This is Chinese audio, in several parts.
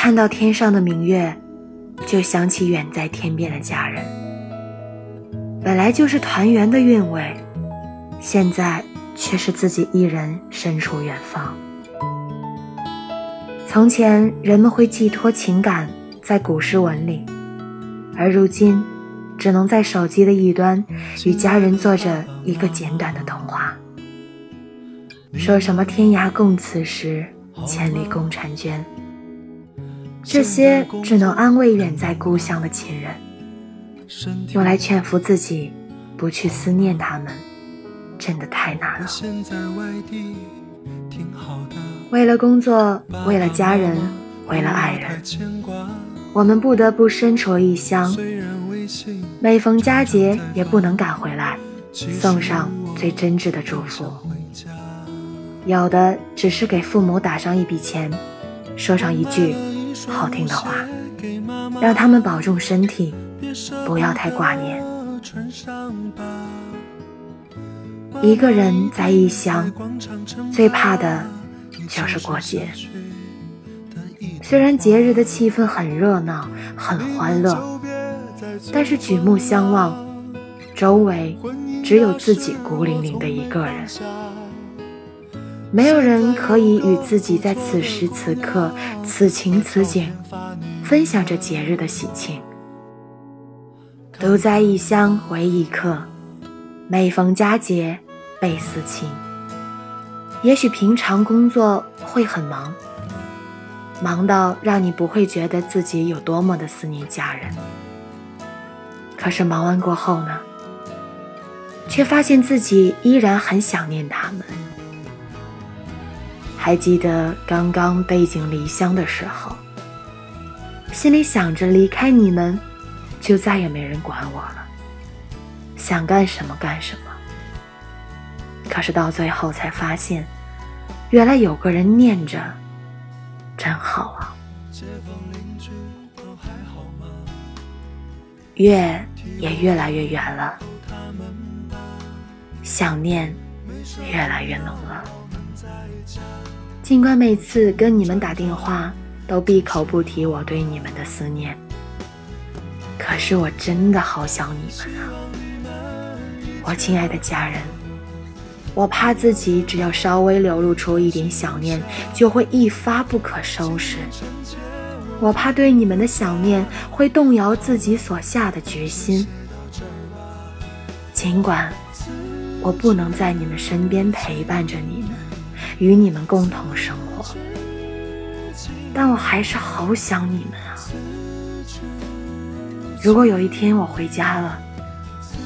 看到天上的明月，就想起远在天边的家人。本来就是团圆的韵味，现在却是自己一人身处远方。从前人们会寄托情感在古诗文里，而如今，只能在手机的一端与家人做着一个简短的通话。说什么天涯共此时，千里共婵娟。这些只能安慰远在故乡的亲人，用来劝服自己不去思念他们，真的太难了。为了工作，为了家人，为了爱人，我们不得不身处异乡。每逢佳节，也不能赶回来，送上最真挚的祝福。有的只是给父母打上一笔钱，说上一句。好听的话，让他们保重身体，不要太挂念。一个人在异乡，最怕的就是过节。虽然节日的气氛很热闹、很欢乐，但是举目相望，周围只有自己孤零零的一个人。没有人可以与自己在此时此刻、此情此景分享着节日的喜庆。独在异乡为异客，每逢佳节倍思亲。也许平常工作会很忙，忙到让你不会觉得自己有多么的思念家人。可是忙完过后呢，却发现自己依然很想念他们。还记得刚刚背井离乡的时候，心里想着离开你们，就再也没人管我了，想干什么干什么。可是到最后才发现，原来有个人念着，真好啊。月也越来越圆了，想念越来越浓了。尽管每次跟你们打电话都闭口不提我对你们的思念，可是我真的好想你们啊！我亲爱的家人，我怕自己只要稍微流露出一点想念，就会一发不可收拾。我怕对你们的想念会动摇自己所下的决心。尽管我不能在你们身边陪伴着你们。与你们共同生活，但我还是好想你们啊！如果有一天我回家了，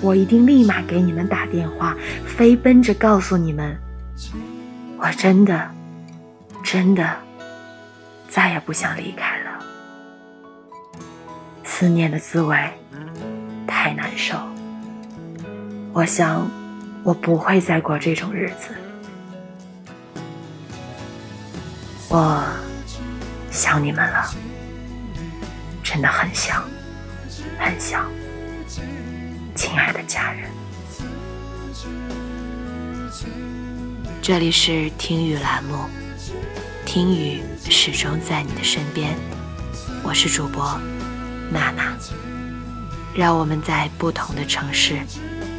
我一定立马给你们打电话，飞奔着告诉你们，我真的、真的再也不想离开了。思念的滋味太难受，我想我不会再过这种日子。我想你们了，真的很想，很想，亲爱的家人。这里是听雨栏目，听雨始终在你的身边。我是主播娜娜，让我们在不同的城市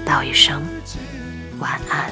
道一声晚安。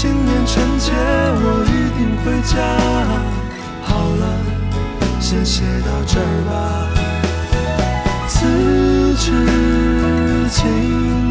今年春节我一定回家。好了，先写到这儿吧。此致敬。